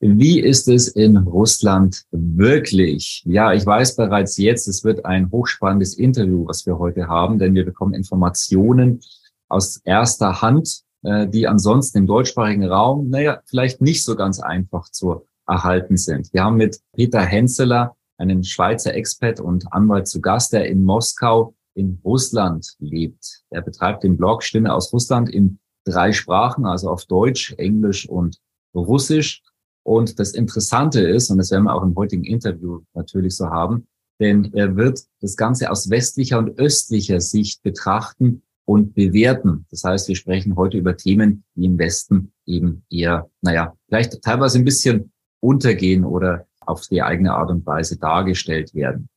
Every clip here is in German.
Wie ist es in Russland wirklich? Ja, ich weiß bereits jetzt, es wird ein hochspannendes Interview, was wir heute haben, denn wir bekommen Informationen aus erster Hand, äh, die ansonsten im deutschsprachigen Raum, naja, vielleicht nicht so ganz einfach zu erhalten sind. Wir haben mit Peter Henseler, einen Schweizer Expert und Anwalt zu Gast, der in Moskau in Russland lebt. Er betreibt den Blog Stimme aus Russland in drei Sprachen, also auf Deutsch, Englisch und Russisch. Und das Interessante ist, und das werden wir auch im heutigen Interview natürlich so haben, denn er wird das Ganze aus westlicher und östlicher Sicht betrachten und bewerten. Das heißt, wir sprechen heute über Themen, die im Westen eben eher, naja, vielleicht teilweise ein bisschen untergehen oder auf die eigene Art und Weise dargestellt werden.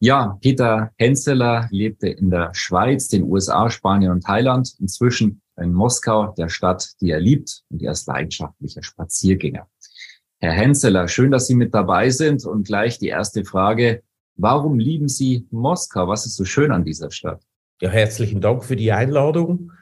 Ja, Peter Henseler lebte in der Schweiz, den USA, Spanien und Thailand, inzwischen in Moskau, der Stadt, die er liebt und er ist leidenschaftlicher Spaziergänger. Herr Henseler, schön, dass Sie mit dabei sind. Und gleich die erste Frage. Warum lieben Sie Moskau? Was ist so schön an dieser Stadt? Ja, herzlichen Dank für die Einladung.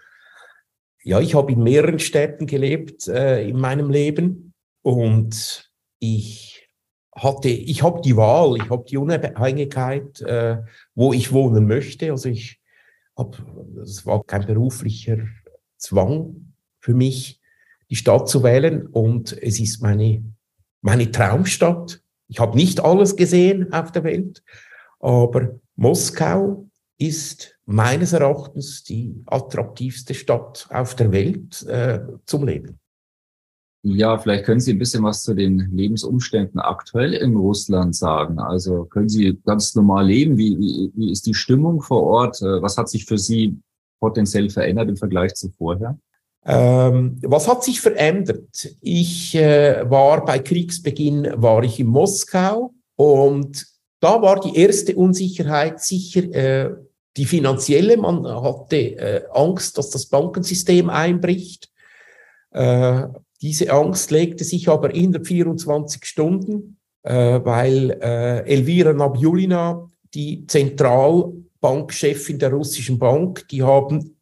Ja, ich habe in mehreren Städten gelebt äh, in meinem Leben und ich hatte, ich habe die Wahl, ich habe die Unabhängigkeit, äh, wo ich wohnen möchte. Also ich habe, es war kein beruflicher Zwang für mich, die Stadt zu wählen und es ist meine meine Traumstadt. Ich habe nicht alles gesehen auf der Welt, aber Moskau ist meines Erachtens die attraktivste Stadt auf der Welt äh, zum Leben. Ja, vielleicht können Sie ein bisschen was zu den Lebensumständen aktuell in Russland sagen. Also können Sie ganz normal leben? Wie, wie, wie ist die Stimmung vor Ort? Äh, was hat sich für Sie potenziell verändert im Vergleich zu vorher? Ähm, was hat sich verändert? Ich äh, war bei Kriegsbeginn, war ich in Moskau und da war die erste Unsicherheit sicher äh, die finanzielle. Man hatte äh, Angst, dass das Bankensystem einbricht. Äh, diese Angst legte sich aber in der 24 Stunden, äh, weil äh, Elvira Nabiulina, die Zentralbankchefin der russischen Bank, die haben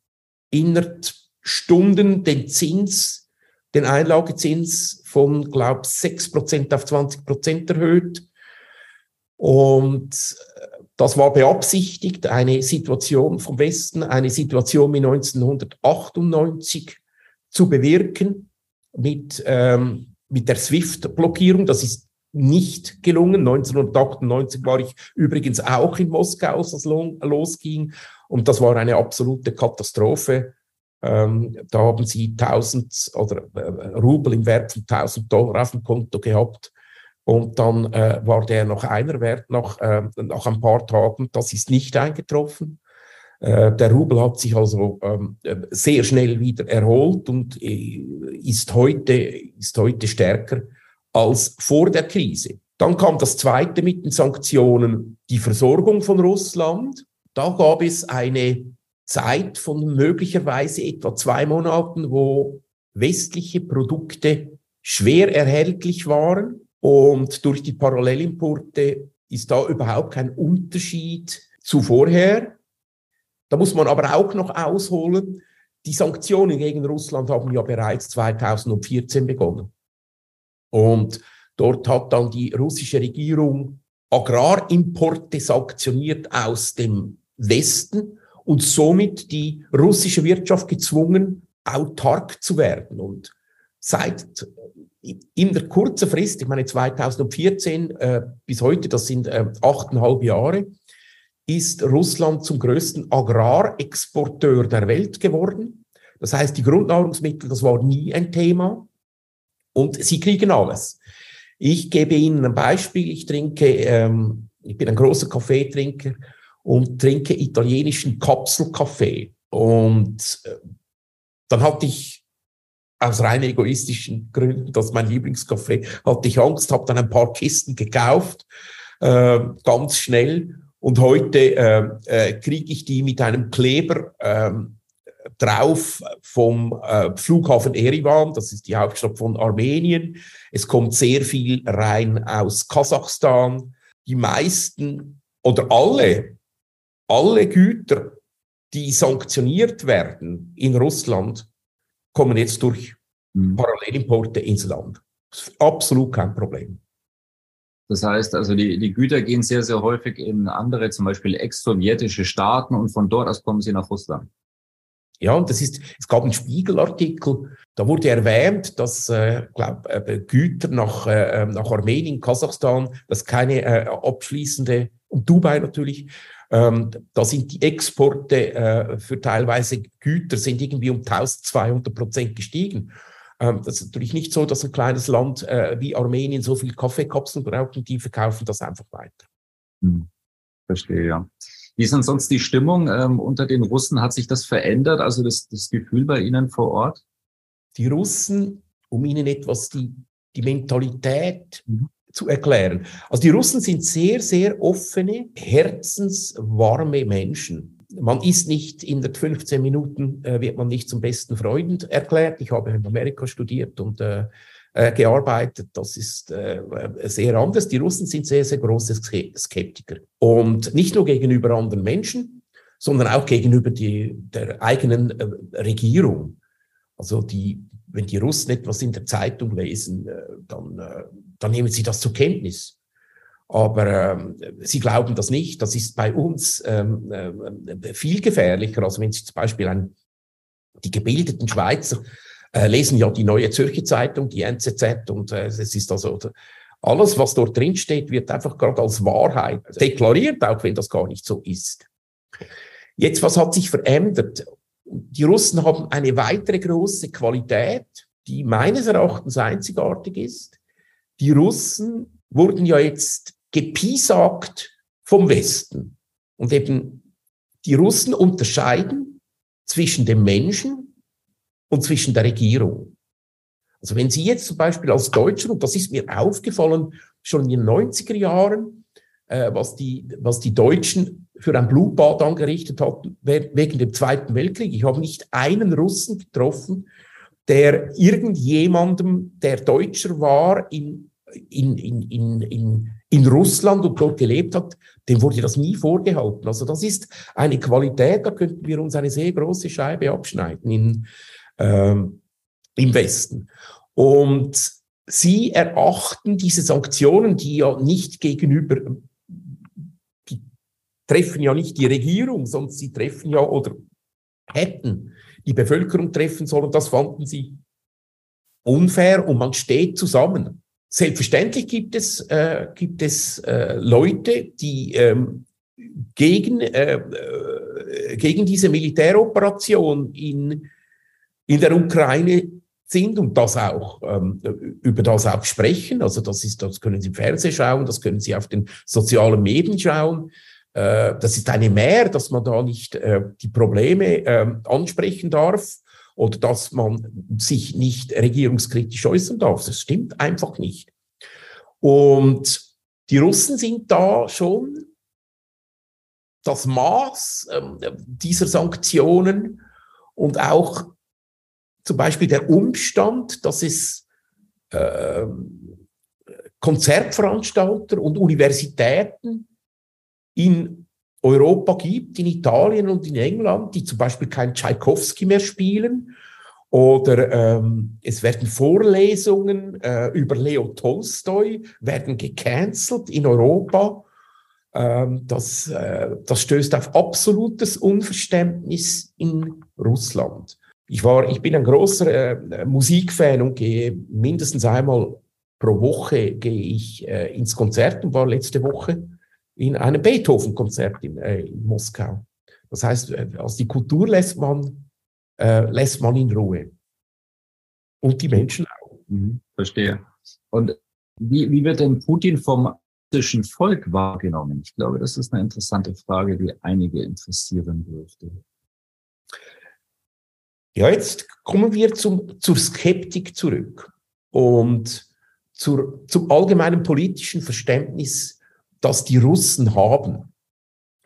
innerhalb Stunden den Zins, den Einlagezins von, glaube sechs Prozent auf 20 Prozent erhöht. Und äh, das war beabsichtigt, eine Situation vom Westen, eine Situation wie 1998 zu bewirken mit, ähm, mit der SWIFT-Blockierung. Das ist nicht gelungen. 1998 war ich übrigens auch in Moskau, als das losging. Und das war eine absolute Katastrophe. Ähm, da haben sie 1000 oder äh, Rubel im Wert von 1000 Dollar auf dem Konto gehabt. Und dann äh, war der noch einer wert nach, äh, nach ein paar Tagen. Das ist nicht eingetroffen. Äh, der Rubel hat sich also ähm, sehr schnell wieder erholt und äh, ist, heute, ist heute stärker als vor der Krise. Dann kam das zweite mit den Sanktionen, die Versorgung von Russland. Da gab es eine Zeit von möglicherweise etwa zwei Monaten, wo westliche Produkte schwer erhältlich waren und durch die Parallelimporte ist da überhaupt kein Unterschied zu vorher. Da muss man aber auch noch ausholen, die Sanktionen gegen Russland haben ja bereits 2014 begonnen. Und dort hat dann die russische Regierung Agrarimporte sanktioniert aus dem Westen und somit die russische Wirtschaft gezwungen, autark zu werden. Und seit in der kurzen Frist, ich meine 2014 äh, bis heute, das sind äh, achteinhalb Jahre, ist Russland zum größten Agrarexporteur der Welt geworden. Das heißt, die Grundnahrungsmittel, das war nie ein Thema. Und sie kriegen alles. Ich gebe Ihnen ein Beispiel. Ich trinke, ähm, ich bin ein großer Kaffeetrinker und trinke italienischen Kapselkaffee. Und äh, dann hatte ich aus rein egoistischen Gründen, das ist mein Lieblingscafé, hatte ich Angst, habe dann ein paar Kisten gekauft, äh, ganz schnell. Und heute äh, äh, kriege ich die mit einem Kleber äh, drauf vom äh, Flughafen Erivan, das ist die Hauptstadt von Armenien. Es kommt sehr viel rein aus Kasachstan. Die meisten oder alle, alle Güter, die sanktioniert werden in Russland, kommen jetzt durch mhm. Parallelimporte ins Land. Absolut kein Problem. Das heißt also, die, die Güter gehen sehr, sehr häufig in andere, zum Beispiel ex-sowjetische Staaten und von dort aus kommen sie nach Russland. Ja, und das ist, es gab einen Spiegelartikel, da wurde erwähnt, dass äh, glaub, äh, Güter nach, äh, nach Armenien, Kasachstan, das keine äh, abschließende, und Dubai natürlich, ähm, da sind die Exporte äh, für teilweise Güter sind irgendwie um 1200 Prozent gestiegen. Ähm, das ist natürlich nicht so, dass ein kleines Land äh, wie Armenien so viel Kaffeekapseln braucht und die verkaufen das einfach weiter. Hm. Verstehe, ja. Wie ist denn sonst die Stimmung ähm, unter den Russen? Hat sich das verändert? Also das, das Gefühl bei Ihnen vor Ort? Die Russen, um Ihnen etwas die, die Mentalität mhm. Zu erklären. Also die Russen sind sehr, sehr offene, herzenswarme Menschen man ist nicht in den 15 Minuten, äh, wird man nicht zum besten Freund erklärt. Ich habe in Amerika studiert und äh, äh, gearbeitet. Das ist äh, sehr anders. Die Russen sind sehr, sehr große Skeptiker. Und nicht nur gegenüber anderen Menschen, sondern auch gegenüber die, der eigenen äh, Regierung. Also die, wenn die Russen etwas in der Zeitung lesen, äh, dann, äh, dann nehmen sie das zur Kenntnis. Aber ähm, sie glauben das nicht. Das ist bei uns ähm, äh, viel gefährlicher. Also wenn Sie zum Beispiel ein, die gebildeten Schweizer äh, lesen ja die neue Zürcher Zeitung, die NZZ und äh, es ist also alles, was dort drin steht, wird einfach gerade als Wahrheit deklariert, auch wenn das gar nicht so ist. Jetzt, was hat sich verändert? Die Russen haben eine weitere große Qualität, die meines Erachtens einzigartig ist. Die Russen wurden ja jetzt gepiesagt vom Westen. Und eben die Russen unterscheiden zwischen dem Menschen und zwischen der Regierung. Also wenn Sie jetzt zum Beispiel als Deutscher, und das ist mir aufgefallen schon in den 90er Jahren, äh, was, die, was die Deutschen für ein Blutbad angerichtet hatten wegen dem Zweiten Weltkrieg. Ich habe nicht einen Russen getroffen, der irgendjemandem, der Deutscher war, in, in, in, in, in, in Russland und dort gelebt hat, dem wurde das nie vorgehalten. Also das ist eine Qualität, da könnten wir uns eine sehr große Scheibe abschneiden in, ähm, im Westen. Und sie erachten diese Sanktionen, die ja nicht gegenüber, treffen ja nicht die Regierung, sondern sie treffen ja oder hätten die Bevölkerung treffen sollen, das fanden sie unfair und man steht zusammen. Selbstverständlich gibt es, äh, gibt es äh, Leute, die ähm, gegen, äh, äh gegen diese Militäroperation in in der Ukraine sind und das auch ähm, über das auch sprechen. Also das ist, das können Sie im Fernsehen schauen, das können Sie auf den sozialen Medien schauen. Äh, das ist eine Mehr, dass man da nicht äh, die Probleme äh, ansprechen darf oder dass man sich nicht regierungskritisch äußern darf. Das stimmt einfach nicht. Und die Russen sind da schon das Maß äh, dieser Sanktionen und auch zum Beispiel der Umstand, dass es äh, Konzertveranstalter und Universitäten in Europa gibt, in Italien und in England, die zum Beispiel kein Tchaikovsky mehr spielen. Oder ähm, es werden Vorlesungen äh, über Leo Tolstoi werden gecancelt in Europa. Ähm, das, äh, das stößt auf absolutes Unverständnis in Russland. Ich war, ich bin ein großer äh, Musikfan und gehe mindestens einmal pro Woche gehe ich äh, ins Konzert und war letzte Woche in einem Beethoven-Konzert in, äh, in, Moskau. Das heißt, äh, also die Kultur lässt man, äh, lässt man in Ruhe. Und die Menschen auch. Mhm, verstehe. Und wie, wie wird denn Putin vom russischen Volk wahrgenommen? Ich glaube, das ist eine interessante Frage, die einige interessieren dürfte. Ja, jetzt kommen wir zum, zur Skeptik zurück und zur, zum allgemeinen politischen Verständnis, das die Russen haben.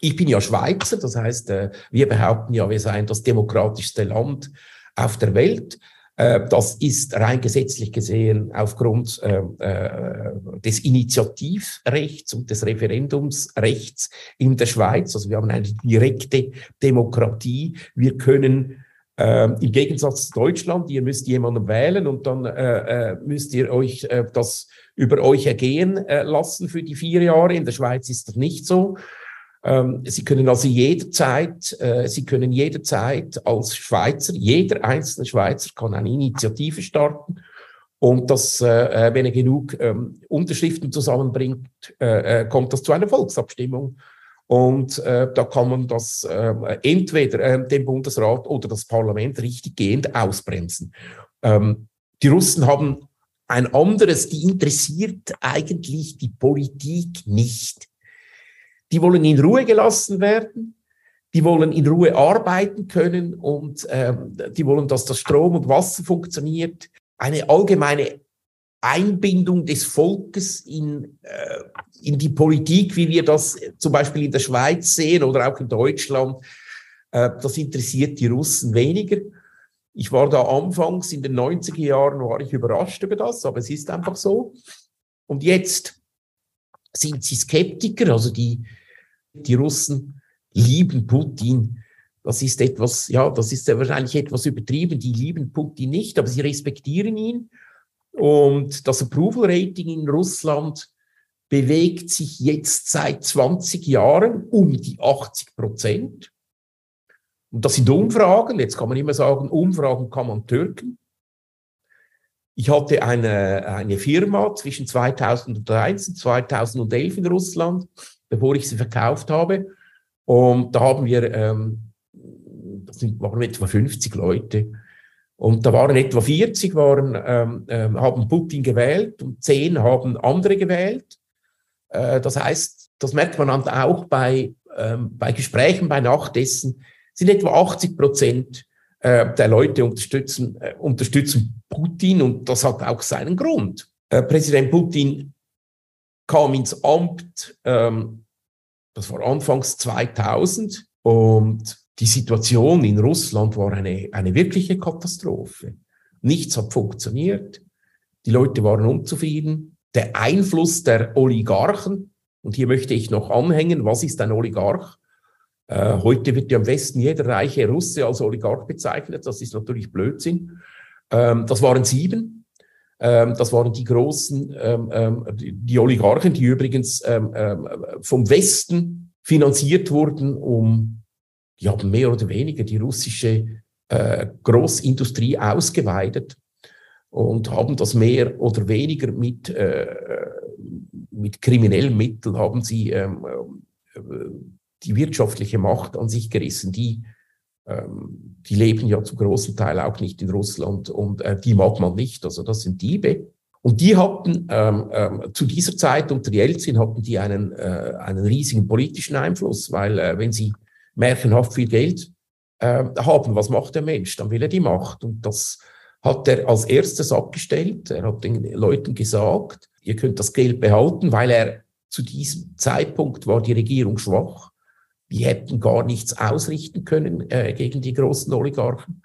Ich bin ja Schweizer, das heißt, äh, wir behaupten ja, wir seien das demokratischste Land auf der Welt. Äh, das ist rein gesetzlich gesehen aufgrund äh, des Initiativrechts und des Referendumsrechts in der Schweiz. Also wir haben eine direkte Demokratie. Wir können ähm, Im Gegensatz zu Deutschland, ihr müsst jemanden wählen und dann äh, äh, müsst ihr euch äh, das über euch ergehen äh, lassen für die vier Jahre. In der Schweiz ist das nicht so. Ähm, Sie können also jederzeit, äh, Sie können jederzeit als Schweizer, jeder einzelne Schweizer kann eine Initiative starten. Und das, äh, äh wenn er genug ähm, Unterschriften zusammenbringt, äh, äh, kommt das zu einer Volksabstimmung. Und äh, da kann man das äh, entweder äh, den Bundesrat oder das Parlament richtiggehend ausbremsen. Ähm, die Russen haben ein anderes, die interessiert eigentlich die Politik nicht. Die wollen in Ruhe gelassen werden, die wollen in Ruhe arbeiten können und ähm, die wollen, dass das Strom und Wasser funktioniert. Eine allgemeine Einbindung des Volkes in, äh, in die Politik, wie wir das zum Beispiel in der Schweiz sehen oder auch in Deutschland, äh, das interessiert die Russen weniger. Ich war da anfangs in den 90er Jahren, war ich überrascht über das, aber es ist einfach so. Und jetzt sind sie Skeptiker, also die, die Russen lieben Putin. Das ist etwas, ja, das ist ja wahrscheinlich etwas übertrieben. Die lieben Putin nicht, aber sie respektieren ihn. Und das Approval Rating in Russland bewegt sich jetzt seit 20 Jahren um die 80 Prozent. Und das sind Umfragen. Jetzt kann man immer sagen, Umfragen kann man türken. Ich hatte eine, eine Firma zwischen 2001 und 2011 in Russland, bevor ich sie verkauft habe. Und da haben wir, ähm, das waren etwa 50 Leute, und da waren etwa 40 waren, ähm, äh, haben Putin gewählt und 10 haben andere gewählt. Äh, das heißt, das merkt man auch bei, ähm, bei Gesprächen bei Nachtessen, sind etwa 80 Prozent äh, der Leute unterstützen, äh, unterstützen Putin und das hat auch seinen Grund. Äh, Präsident Putin kam ins Amt, ähm, das war anfangs 2000 und die Situation in Russland war eine, eine wirkliche Katastrophe. Nichts hat funktioniert. Die Leute waren unzufrieden. Der Einfluss der Oligarchen, und hier möchte ich noch anhängen, was ist ein Oligarch? Äh, heute wird ja im Westen jeder reiche Russe als Oligarch bezeichnet. Das ist natürlich Blödsinn. Ähm, das waren sieben. Ähm, das waren die großen, ähm, ähm die Oligarchen, die übrigens ähm, ähm, vom Westen finanziert wurden, um die haben mehr oder weniger die russische äh, Großindustrie ausgeweitet und haben das mehr oder weniger mit, äh, mit kriminellen Mitteln, haben sie ähm, äh, die wirtschaftliche Macht an sich gerissen. Die, ähm, die leben ja zum großen Teil auch nicht in Russland und äh, die mag man nicht. Also das sind Diebe. Und die hatten ähm, ähm, zu dieser Zeit unter Jelzin hatten die einen, äh, einen riesigen politischen Einfluss, weil äh, wenn sie märchenhaft viel Geld äh, haben. Was macht der Mensch? Dann will er die Macht. Und das hat er als erstes abgestellt. Er hat den Leuten gesagt, ihr könnt das Geld behalten, weil er zu diesem Zeitpunkt war die Regierung schwach. Die hätten gar nichts ausrichten können äh, gegen die großen Oligarchen.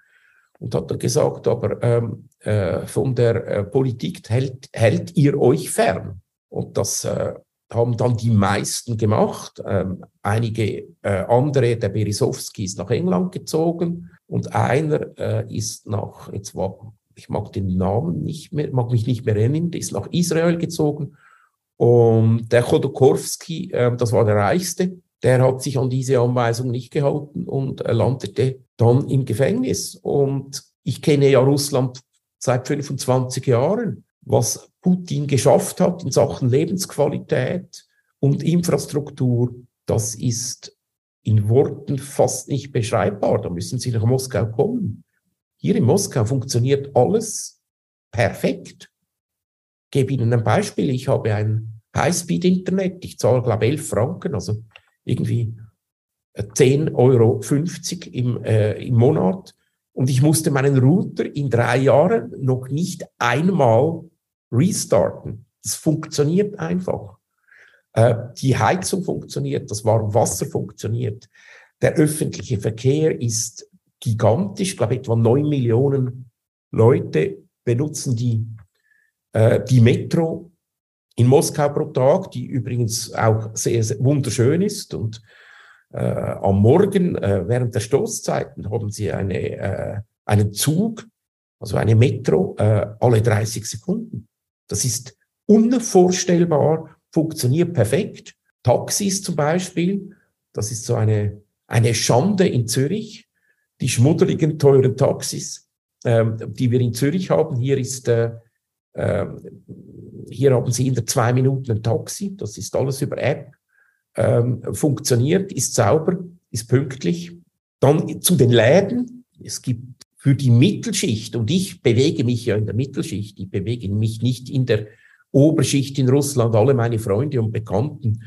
Und hat dann gesagt, aber ähm, äh, von der äh, Politik hält, hält ihr euch fern. Und das äh, haben dann die meisten gemacht. Ähm, einige äh, andere, der Berisowski ist nach England gezogen und einer äh, ist nach, jetzt war, ich mag den Namen nicht mehr, mag mich nicht mehr erinnern, ist nach Israel gezogen. Und der Chodorkowski, äh, das war der Reichste, der hat sich an diese Anweisung nicht gehalten und landete dann im Gefängnis. Und ich kenne ja Russland seit 25 Jahren. Was Putin geschafft hat in Sachen Lebensqualität und Infrastruktur, das ist in Worten fast nicht beschreibbar. Da müssen Sie nach Moskau kommen. Hier in Moskau funktioniert alles perfekt. Ich gebe Ihnen ein Beispiel. Ich habe ein Highspeed-Internet. Ich zahle, glaube ich, 11 Franken, also irgendwie 10,50 Euro im, äh, im Monat. Und ich musste meinen Router in drei Jahren noch nicht einmal restarten. Das funktioniert einfach. Äh, die Heizung funktioniert, das Warmwasser funktioniert. Der öffentliche Verkehr ist gigantisch. Ich glaube, etwa neun Millionen Leute benutzen die, äh, die Metro in Moskau pro Tag, die übrigens auch sehr, sehr wunderschön ist. Und äh, am Morgen, äh, während der Stoßzeiten, haben sie eine, äh, einen Zug, also eine Metro, äh, alle 30 Sekunden. Das ist unvorstellbar, funktioniert perfekt. Taxis zum Beispiel, das ist so eine, eine Schande in Zürich. Die schmuddeligen, teuren Taxis, ähm, die wir in Zürich haben. Hier ist äh, ähm, hier haben Sie in der zwei Minuten ein Taxi, das ist alles über App, ähm, funktioniert, ist sauber, ist pünktlich. Dann zu den Läden. Es gibt für die Mittelschicht, und ich bewege mich ja in der Mittelschicht, ich bewege mich nicht in der Oberschicht in Russland, alle meine Freunde und Bekannten,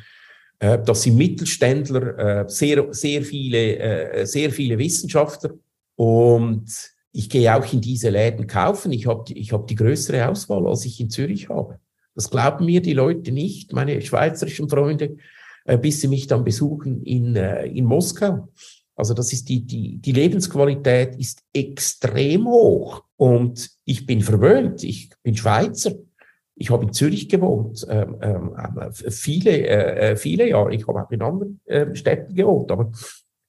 äh, das sind Mittelständler, äh, sehr, sehr viele, äh, sehr viele Wissenschaftler und ich gehe auch in diese Läden kaufen. Ich habe ich hab die größere Auswahl, als ich in Zürich habe. Das glauben mir die Leute nicht, meine schweizerischen Freunde, äh, bis sie mich dann besuchen in, äh, in Moskau. Also das ist die, die, die Lebensqualität ist extrem hoch. Und ich bin verwöhnt. Ich bin Schweizer. Ich habe in Zürich gewohnt, ähm, ähm, viele, äh, viele Jahre. Ich habe auch in anderen äh, Städten gewohnt, aber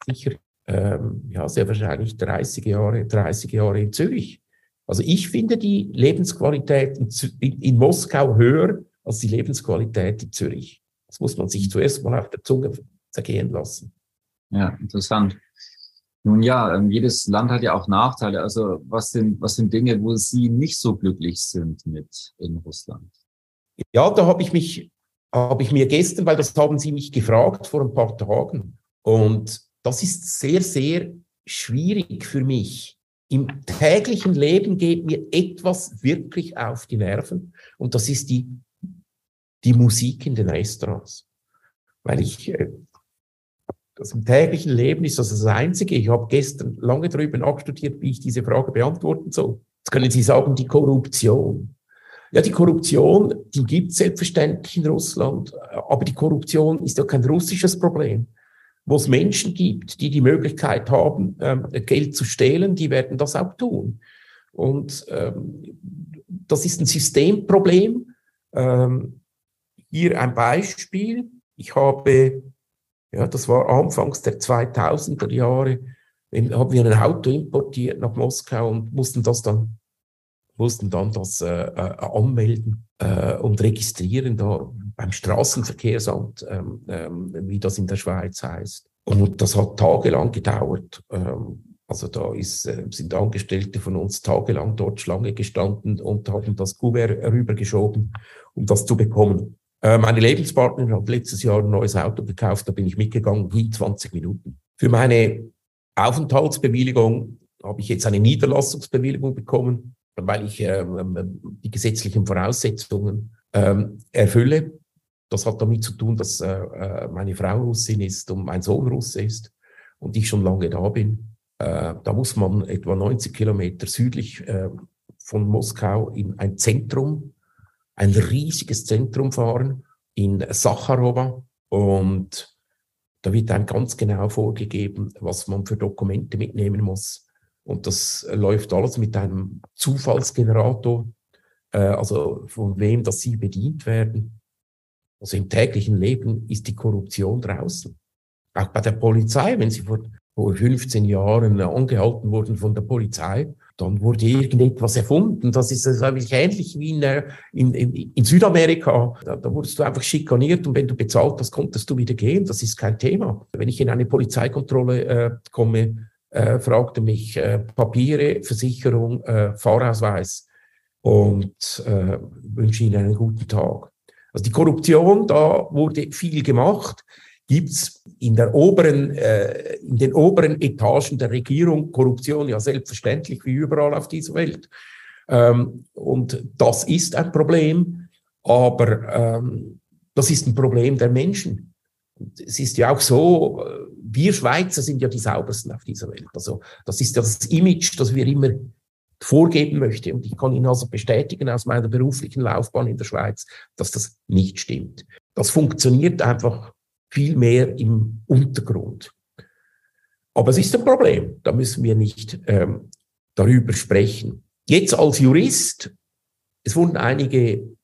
sicher ähm, ja, sehr wahrscheinlich 30 Jahre, 30 Jahre in Zürich. Also ich finde die Lebensqualität in, in, in Moskau höher als die Lebensqualität in Zürich. Das muss man sich zuerst mal auf der Zunge zergehen lassen. Ja, interessant. Nun ja, ähm, jedes Land hat ja auch Nachteile. Also was sind, was sind Dinge, wo Sie nicht so glücklich sind mit in Russland? Ja, da habe ich mich, habe ich mir gestern, weil das haben Sie mich gefragt vor ein paar Tagen. Und das ist sehr, sehr schwierig für mich. Im täglichen Leben geht mir etwas wirklich auf die Nerven und das ist die, die Musik in den Restaurants. Weil ich, äh, das im täglichen Leben ist das das Einzige. Ich habe gestern lange darüber nachstudiert, wie ich diese Frage beantworten soll. Jetzt können Sie sagen, die Korruption. Ja, die Korruption, die gibt es selbstverständlich in Russland, aber die Korruption ist ja kein russisches Problem wo es Menschen gibt, die die Möglichkeit haben, ähm, Geld zu stehlen, die werden das auch tun. Und ähm, das ist ein Systemproblem. Ähm, hier ein Beispiel. Ich habe, ja, das war anfangs der 2000er Jahre, haben wir ein Auto importiert nach Moskau und mussten das dann mussten dann das äh, äh, anmelden äh, und registrieren da beim Straßenverkehrsamt, ähm, ähm, wie das in der Schweiz heißt. Und das hat tagelang gedauert. Ähm, also da ist, äh, sind Angestellte von uns tagelang dort Schlange gestanden und haben das Kuvert rübergeschoben, um das zu bekommen. Meine Lebenspartnerin hat letztes Jahr ein neues Auto gekauft, da bin ich mitgegangen, wie 20 Minuten. Für meine Aufenthaltsbewilligung habe ich jetzt eine Niederlassungsbewilligung bekommen weil ich ähm, ähm, die gesetzlichen Voraussetzungen ähm, erfülle. Das hat damit zu tun, dass äh, äh, meine Frau Russin ist und mein Sohn Russe ist und ich schon lange da bin. Äh, da muss man etwa 90 Kilometer südlich äh, von Moskau in ein Zentrum, ein riesiges Zentrum fahren, in Sacharowa. Und da wird einem ganz genau vorgegeben, was man für Dokumente mitnehmen muss und das läuft alles mit einem Zufallsgenerator, äh, also von wem dass sie bedient werden. Also im täglichen Leben ist die Korruption draußen. Auch bei der Polizei, wenn sie vor, vor 15 Jahren angehalten wurden von der Polizei, dann wurde irgendetwas erfunden. Das ist also ähnlich wie in, äh, in, in, in Südamerika. Da, da wurdest du einfach schikaniert und wenn du bezahlt hast, konntest du wieder gehen. Das ist kein Thema. Wenn ich in eine Polizeikontrolle äh, komme, äh, fragte mich äh, Papiere, Versicherung, äh, Fahrausweis und äh, wünsche Ihnen einen guten Tag. Also die Korruption, da wurde viel gemacht. Gibt's in der oberen, äh, in den oberen Etagen der Regierung Korruption ja selbstverständlich wie überall auf dieser Welt. Ähm, und das ist ein Problem, aber ähm, das ist ein Problem der Menschen. Es ist ja auch so, wir Schweizer sind ja die saubersten auf dieser Welt. Also das ist das Image, das wir immer vorgeben möchte. Und ich kann Ihnen also bestätigen aus meiner beruflichen Laufbahn in der Schweiz, dass das nicht stimmt. Das funktioniert einfach viel mehr im Untergrund. Aber es ist ein Problem. Da müssen wir nicht ähm, darüber sprechen. Jetzt als Jurist, es wurden einige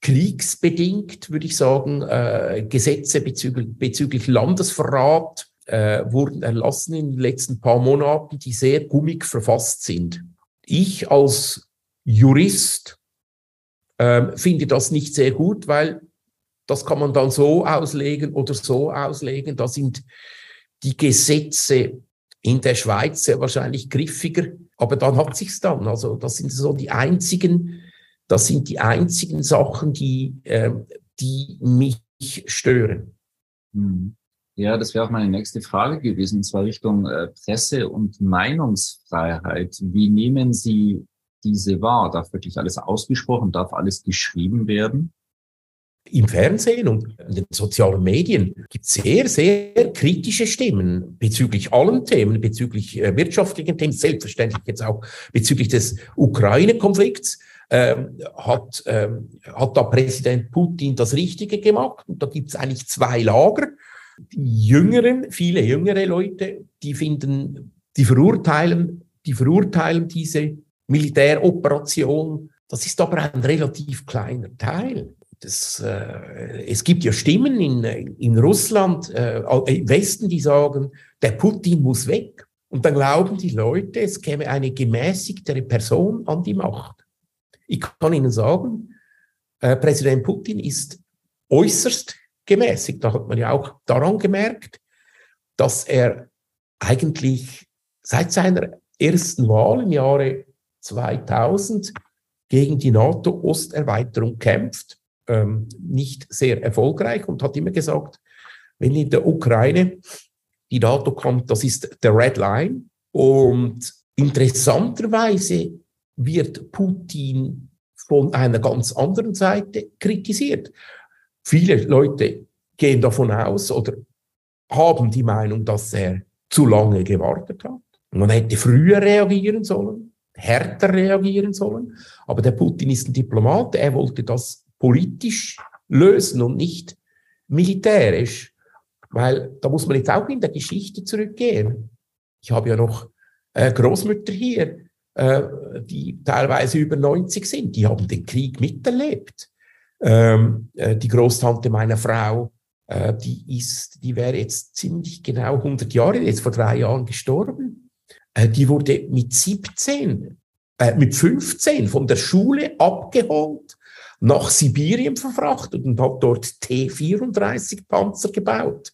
kriegsbedingt, würde ich sagen, äh, Gesetze bezüglich, bezüglich Landesverrat äh, wurden erlassen in den letzten paar Monaten, die sehr gummig verfasst sind. Ich als Jurist äh, finde das nicht sehr gut, weil das kann man dann so auslegen oder so auslegen. Da sind die Gesetze in der Schweiz sehr wahrscheinlich griffiger, aber dann hat sich's dann. Also das sind so die einzigen das sind die einzigen Sachen, die, äh, die mich stören. Hm. Ja, das wäre auch meine nächste Frage gewesen, und zwar Richtung äh, Presse- und Meinungsfreiheit. Wie nehmen Sie diese wahr? Darf wirklich alles ausgesprochen, darf alles geschrieben werden? Im Fernsehen und in den sozialen Medien gibt es sehr, sehr kritische Stimmen bezüglich allen Themen, bezüglich äh, wirtschaftlichen Themen, selbstverständlich jetzt auch bezüglich des Ukraine-Konflikts ähm, hat, ähm, hat da Präsident Putin das Richtige gemacht. Und da gibt es eigentlich zwei Lager. Die Jüngeren, viele jüngere Leute, die finden, die verurteilen, die verurteilen diese Militäroperation. Das ist aber ein relativ kleiner Teil. Das, äh, es gibt ja Stimmen in, in Russland, äh, im Westen, die sagen, der Putin muss weg. Und dann glauben die Leute, es käme eine gemäßigtere Person an die Macht. Ich kann Ihnen sagen, äh, Präsident Putin ist äußerst gemäßigt. Da hat man ja auch daran gemerkt, dass er eigentlich seit seiner ersten Wahl im Jahre 2000 gegen die NATO-Osterweiterung kämpft, ähm, nicht sehr erfolgreich und hat immer gesagt, wenn in der Ukraine die NATO kommt, das ist der Red Line. Und interessanterweise wird Putin von einer ganz anderen Seite kritisiert. Viele Leute gehen davon aus oder haben die Meinung, dass er zu lange gewartet hat. Man hätte früher reagieren sollen, härter reagieren sollen. Aber der Putin ist ein Diplomat, er wollte das politisch lösen und nicht militärisch. Weil da muss man jetzt auch in der Geschichte zurückgehen. Ich habe ja noch äh, Großmütter hier, äh, die teilweise über 90 sind, die haben den Krieg miterlebt. Ähm, äh, die Großtante meiner Frau, äh, die ist, die wäre jetzt ziemlich genau 100 Jahre, jetzt vor drei Jahren gestorben. Äh, die wurde mit 17, äh, mit 15 von der Schule abgeholt, nach Sibirien verfrachtet und hat dort T-34 Panzer gebaut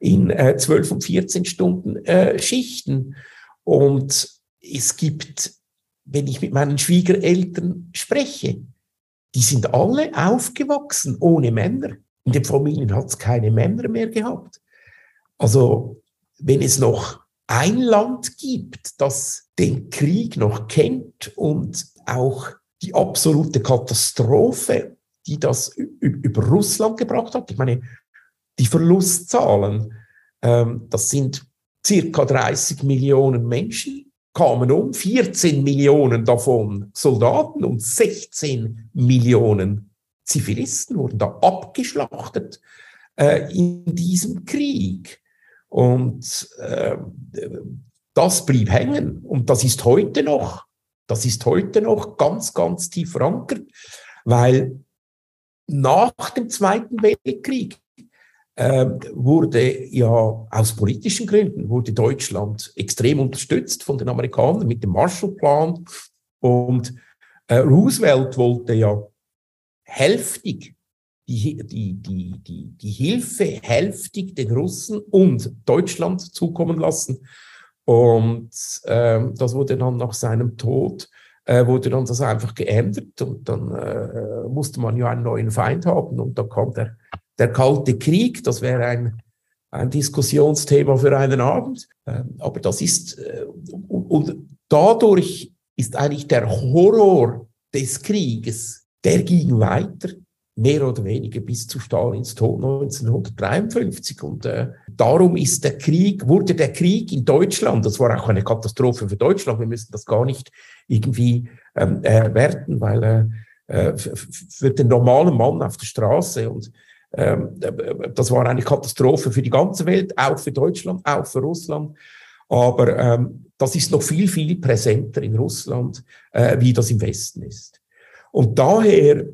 in äh, 12 und 14 Stunden äh, Schichten. Und es gibt wenn ich mit meinen Schwiegereltern spreche, die sind alle aufgewachsen ohne Männer. In den Familien hat es keine Männer mehr gehabt. Also wenn es noch ein Land gibt, das den Krieg noch kennt und auch die absolute Katastrophe, die das über Russland gebracht hat, ich meine, die Verlustzahlen, ähm, das sind circa 30 Millionen Menschen, kamen um, 14 Millionen davon Soldaten und 16 Millionen Zivilisten wurden da abgeschlachtet äh, in diesem Krieg. Und äh, das blieb hängen. Und das ist heute noch, das ist heute noch ganz, ganz tief verankert, weil nach dem Zweiten Weltkrieg äh, wurde ja aus politischen Gründen, wurde Deutschland extrem unterstützt von den Amerikanern mit dem Marshallplan. Und äh, Roosevelt wollte ja hälftig die, die, die, die, die Hilfe hälftig den Russen und Deutschland zukommen lassen. Und ähm, das wurde dann nach seinem Tod, äh, wurde dann das einfach geändert und dann äh, musste man ja einen neuen Feind haben und da kam der der Kalte Krieg, das wäre ein, ein Diskussionsthema für einen Abend. Ähm, aber das ist, äh, und dadurch ist eigentlich der Horror des Krieges, der ging weiter mehr oder weniger bis zu Stalins Tod 1953. Und äh, darum ist der Krieg, wurde der Krieg in Deutschland, das war auch eine Katastrophe für Deutschland, wir müssen das gar nicht irgendwie ähm, äh, werten, weil äh, äh für den normalen Mann auf der Straße und ähm, äh, das war eine Katastrophe für die ganze Welt, auch für Deutschland, auch für Russland. Aber ähm, das ist noch viel, viel präsenter in Russland, äh, wie das im Westen ist. Und daher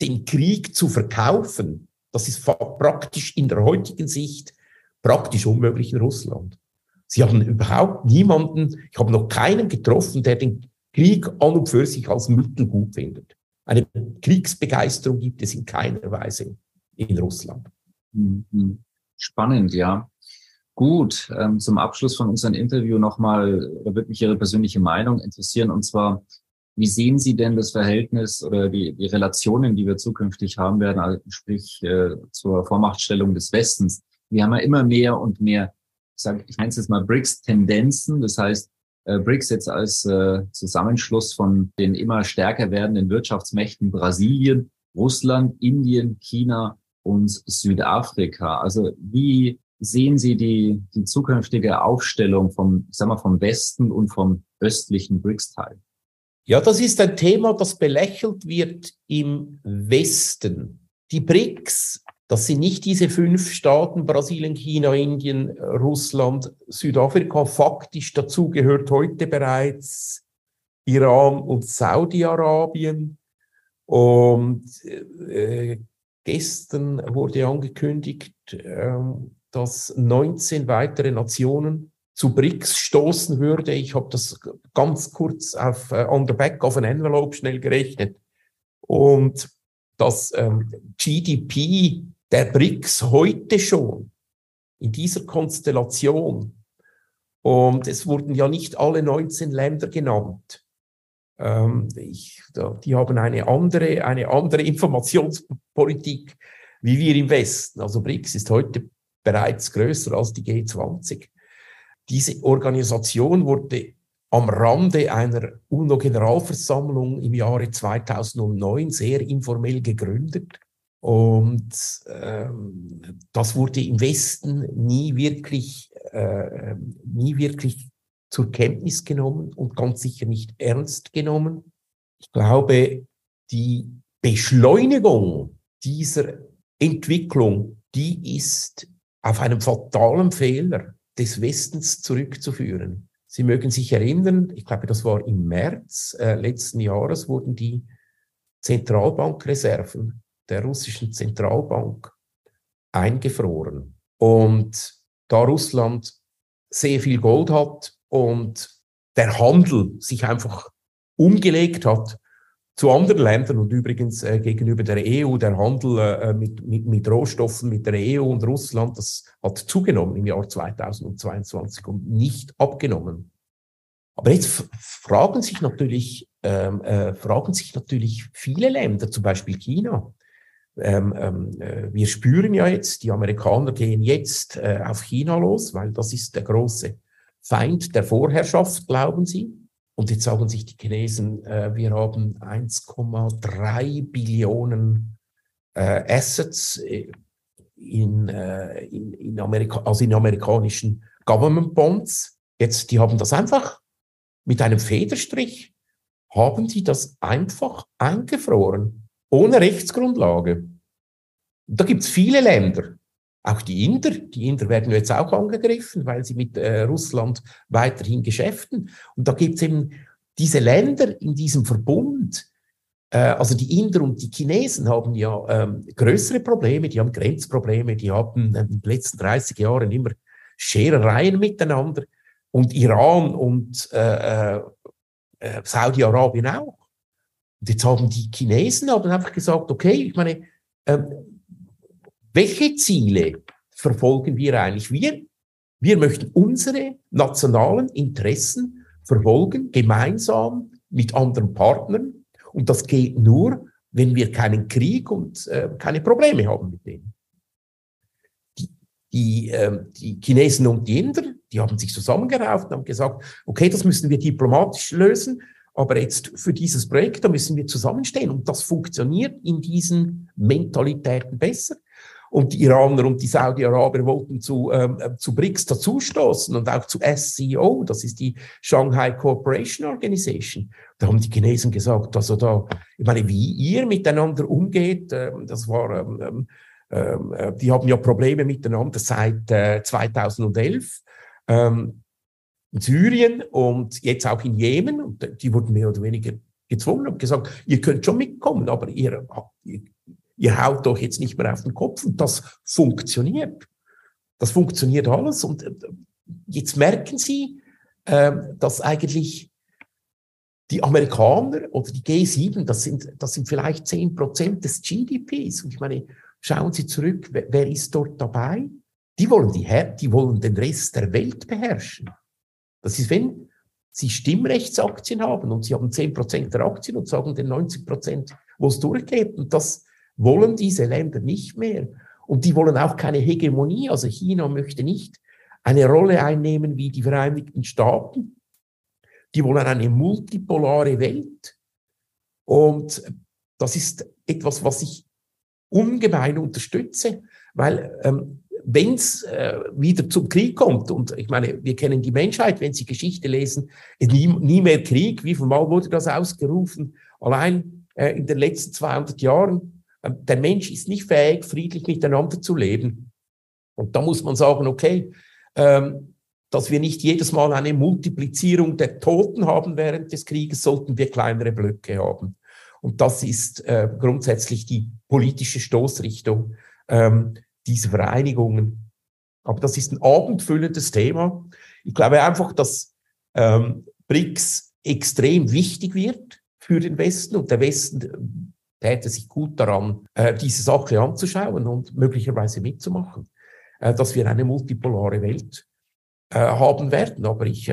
den Krieg zu verkaufen, das ist praktisch in der heutigen Sicht praktisch unmöglich in Russland. Sie haben überhaupt niemanden, ich habe noch keinen getroffen, der den Krieg an und für sich als Mittel gut findet. Eine Kriegsbegeisterung gibt es in keiner Weise in Russland. Mhm. Spannend, ja. Gut, ähm, zum Abschluss von unserem Interview nochmal, da würde mich Ihre persönliche Meinung interessieren. Und zwar, wie sehen Sie denn das Verhältnis oder die, die Relationen, die wir zukünftig haben werden, also sprich äh, zur Vormachtstellung des Westens? Wir haben ja immer mehr und mehr, ich, sag, ich nenne es jetzt mal BRICS-Tendenzen. Das heißt, äh, BRICS jetzt als äh, Zusammenschluss von den immer stärker werdenden Wirtschaftsmächten Brasilien, Russland, Indien, China und Südafrika. Also wie sehen Sie die, die zukünftige Aufstellung vom, ich sag mal, vom Westen und vom östlichen BRICS-Teil? Ja, das ist ein Thema, das belächelt wird im Westen. Die BRICS, das sind nicht diese fünf Staaten, Brasilien, China, Indien, Russland, Südafrika. Faktisch dazu gehört heute bereits Iran und Saudi-Arabien. Und äh, gestern wurde angekündigt, äh, dass 19 weitere Nationen zu BRICS stoßen würde. Ich habe das ganz kurz auf äh, on the back of an envelope schnell gerechnet. Und das ähm, GDP der BRICS heute schon in dieser Konstellation, und es wurden ja nicht alle 19 Länder genannt, ähm, ich, die haben eine andere, eine andere Informationspolitik wie wir im Westen. Also BRICS ist heute bereits größer als die G20. Diese Organisation wurde am Rande einer UNO-Generalversammlung im Jahre 2009 sehr informell gegründet. Und ähm, das wurde im Westen nie wirklich, äh, nie wirklich zur Kenntnis genommen und ganz sicher nicht ernst genommen. Ich glaube, die Beschleunigung dieser Entwicklung, die ist auf einen fatalen Fehler des Westens zurückzuführen. Sie mögen sich erinnern, ich glaube, das war im März äh, letzten Jahres, wurden die Zentralbankreserven der russischen Zentralbank eingefroren. Und da Russland sehr viel Gold hat und der Handel sich einfach umgelegt hat, zu anderen Ländern und übrigens äh, gegenüber der EU, der Handel äh, mit, mit, mit Rohstoffen mit der EU und Russland, das hat zugenommen im Jahr 2022 und nicht abgenommen. Aber jetzt fragen sich natürlich, ähm, äh, fragen sich natürlich viele Länder, zum Beispiel China. Ähm, ähm, äh, wir spüren ja jetzt, die Amerikaner gehen jetzt äh, auf China los, weil das ist der große Feind der Vorherrschaft, glauben sie. Und jetzt sagen sich die Chinesen, äh, wir haben 1,3 Billionen äh, Assets äh, in, äh, in, in, Amerika, also in amerikanischen Government Bonds. Jetzt, die haben das einfach mit einem Federstrich, haben die das einfach eingefroren, ohne Rechtsgrundlage. Da gibt es viele Länder, auch die Inder, die Inder werden jetzt auch angegriffen, weil sie mit äh, Russland weiterhin geschäften. Und da gibt es eben diese Länder in diesem Verbund, äh, also die Inder und die Chinesen haben ja ähm, größere Probleme, die haben Grenzprobleme, die haben äh, in den letzten 30 Jahren immer Scherereien miteinander und Iran und äh, äh, Saudi-Arabien auch. Und jetzt haben die Chinesen haben einfach gesagt, okay, ich meine, ähm, welche Ziele verfolgen wir eigentlich? Wir, wir möchten unsere nationalen Interessen verfolgen, gemeinsam mit anderen Partnern. Und das geht nur, wenn wir keinen Krieg und äh, keine Probleme haben mit denen. Die, die, äh, die Chinesen und die Inder, die haben sich zusammengerauft und haben gesagt, okay, das müssen wir diplomatisch lösen. Aber jetzt für dieses Projekt, da müssen wir zusammenstehen. Und das funktioniert in diesen Mentalitäten besser. Und die Iraner und die Saudi-Araber wollten zu, ähm, zu BRICS dazustoßen und auch zu SCO, das ist die Shanghai Cooperation Organization. Da haben die Chinesen gesagt, also da, ich meine, wie ihr miteinander umgeht, äh, das war, ähm, ähm, ähm, äh, die haben ja Probleme miteinander seit äh, 2011. Ähm, in Syrien und jetzt auch in Jemen. Und die wurden mehr oder weniger gezwungen und gesagt, ihr könnt schon mitkommen, aber ihr, ihr, ihr haut doch jetzt nicht mehr auf den Kopf. Und das funktioniert. Das funktioniert alles. Und äh, jetzt merken Sie, äh, dass eigentlich die Amerikaner oder die G7, das sind, das sind vielleicht zehn Prozent des GDPs. Und ich meine, schauen Sie zurück, wer, wer ist dort dabei? Die wollen, die, die wollen den Rest der Welt beherrschen. Das ist, wenn Sie Stimmrechtsaktien haben und Sie haben 10% der Aktien und sagen den 90%, wo es durchgeht. Und das wollen diese Länder nicht mehr. Und die wollen auch keine Hegemonie. Also China möchte nicht eine Rolle einnehmen wie die Vereinigten Staaten. Die wollen eine multipolare Welt. Und das ist etwas, was ich ungemein unterstütze, weil ähm, wenn es äh, wieder zum Krieg kommt, und ich meine, wir kennen die Menschheit, wenn Sie Geschichte lesen, nie, nie mehr Krieg, wie viel Mal wurde das ausgerufen? Allein äh, in den letzten 200 Jahren, der Mensch ist nicht fähig, friedlich miteinander zu leben. Und da muss man sagen, okay, ähm, dass wir nicht jedes Mal eine Multiplizierung der Toten haben während des Krieges, sollten wir kleinere Blöcke haben. Und das ist äh, grundsätzlich die politische Stoßrichtung. Ähm, diese Vereinigungen. Aber das ist ein abendfüllendes Thema. Ich glaube einfach, dass ähm, BRICS extrem wichtig wird für den Westen und der Westen täte sich gut daran, äh, diese Sache anzuschauen und möglicherweise mitzumachen, äh, dass wir eine multipolare Welt äh, haben werden. Aber ich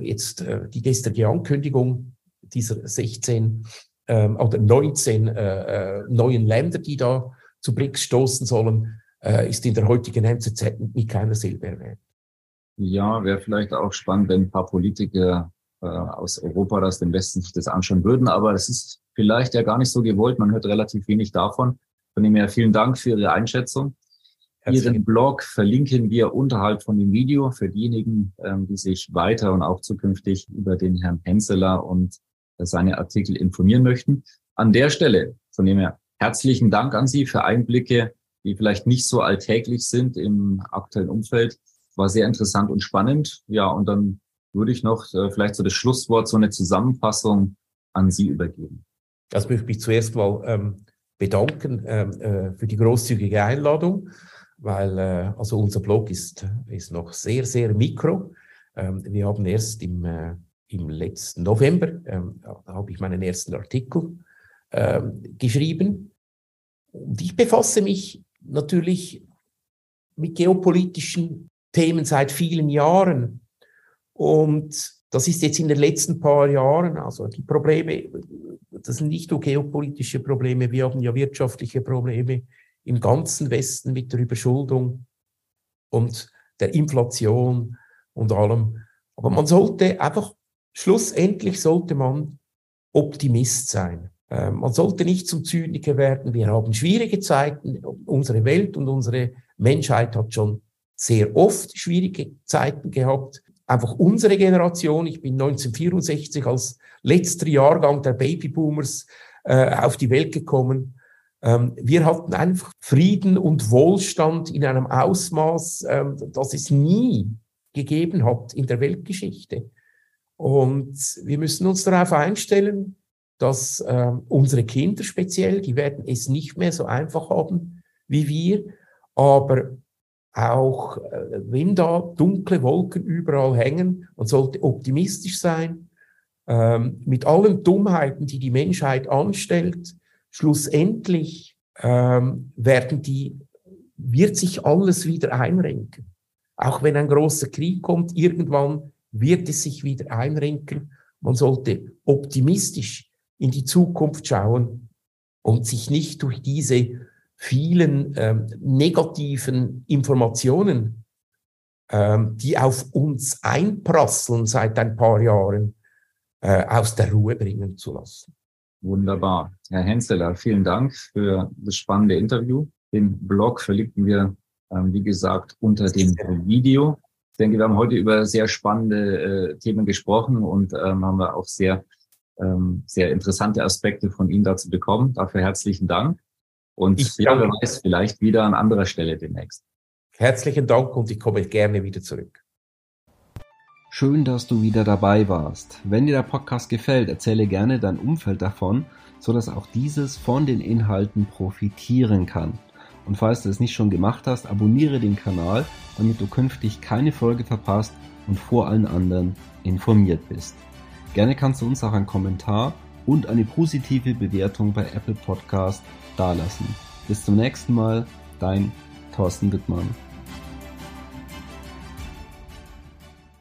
jetzt die gestrige Ankündigung dieser 16 ähm, oder 19 äh, äh, neuen Länder, die da zu BRICS stoßen sollen, ist in der heutigen NZZ mit keiner Silbe erwähnt. Ja, wäre vielleicht auch spannend, wenn ein paar Politiker äh, aus Europa, aus dem Westen sich das anschauen würden, aber es ist vielleicht ja gar nicht so gewollt. Man hört relativ wenig davon. Von dem her vielen Dank für Ihre Einschätzung. Herzlichen Ihren Blog verlinken wir unterhalb von dem Video für diejenigen, ähm, die sich weiter und auch zukünftig über den Herrn Henseler und seine Artikel informieren möchten. An der Stelle, von dem her Herzlichen Dank an Sie für Einblicke, die vielleicht nicht so alltäglich sind im aktuellen Umfeld. War sehr interessant und spannend. Ja, und dann würde ich noch äh, vielleicht so das Schlusswort, so eine Zusammenfassung an Sie übergeben. Das möchte ich mich zuerst mal ähm, bedanken ähm, äh, für die großzügige Einladung, weil äh, also unser Blog ist, ist noch sehr, sehr mikro. Ähm, wir haben erst im, äh, im letzten November, ähm, habe ich meinen ersten Artikel ähm, geschrieben. Und ich befasse mich natürlich mit geopolitischen Themen seit vielen Jahren. Und das ist jetzt in den letzten paar Jahren, also die Probleme, das sind nicht nur geopolitische Probleme, wir haben ja wirtschaftliche Probleme im ganzen Westen mit der Überschuldung und der Inflation und allem. Aber man sollte einfach, schlussendlich sollte man Optimist sein. Ähm, man sollte nicht zum Zyniker werden. Wir haben schwierige Zeiten. Unsere Welt und unsere Menschheit hat schon sehr oft schwierige Zeiten gehabt. Einfach unsere Generation, ich bin 1964 als letzter Jahrgang der Babyboomers äh, auf die Welt gekommen. Ähm, wir hatten einfach Frieden und Wohlstand in einem Ausmaß, ähm, das es nie gegeben hat in der Weltgeschichte. Und wir müssen uns darauf einstellen, dass äh, unsere Kinder speziell, die werden es nicht mehr so einfach haben wie wir, aber auch äh, wenn da dunkle Wolken überall hängen, man sollte optimistisch sein, ähm, mit allen Dummheiten, die die Menschheit anstellt, schlussendlich ähm, werden die, wird sich alles wieder einrenken. Auch wenn ein großer Krieg kommt, irgendwann wird es sich wieder einrenken. Man sollte optimistisch in die Zukunft schauen und sich nicht durch diese vielen ähm, negativen Informationen, ähm, die auf uns einprasseln seit ein paar Jahren, äh, aus der Ruhe bringen zu lassen. Wunderbar. Herr Henseler, vielen Dank für das spannende Interview. Den Blog verlinken wir, ähm, wie gesagt, unter dem Video. Ich denke, wir haben heute über sehr spannende äh, Themen gesprochen und ähm, haben wir auch sehr, ähm, sehr interessante Aspekte von Ihnen dazu bekommen. Dafür herzlichen Dank. Und ich ja, wer weiß, vielleicht wieder an anderer Stelle demnächst. Herzlichen Dank und ich komme gerne wieder zurück. Schön, dass du wieder dabei warst. Wenn dir der Podcast gefällt, erzähle gerne dein Umfeld davon, so dass auch dieses von den Inhalten profitieren kann. Und falls du es nicht schon gemacht hast, abonniere den Kanal, damit du künftig keine Folge verpasst und vor allen anderen informiert bist. Gerne kannst du uns auch einen Kommentar und eine positive Bewertung bei Apple Podcast dalassen. Bis zum nächsten Mal, dein Thorsten Wittmann.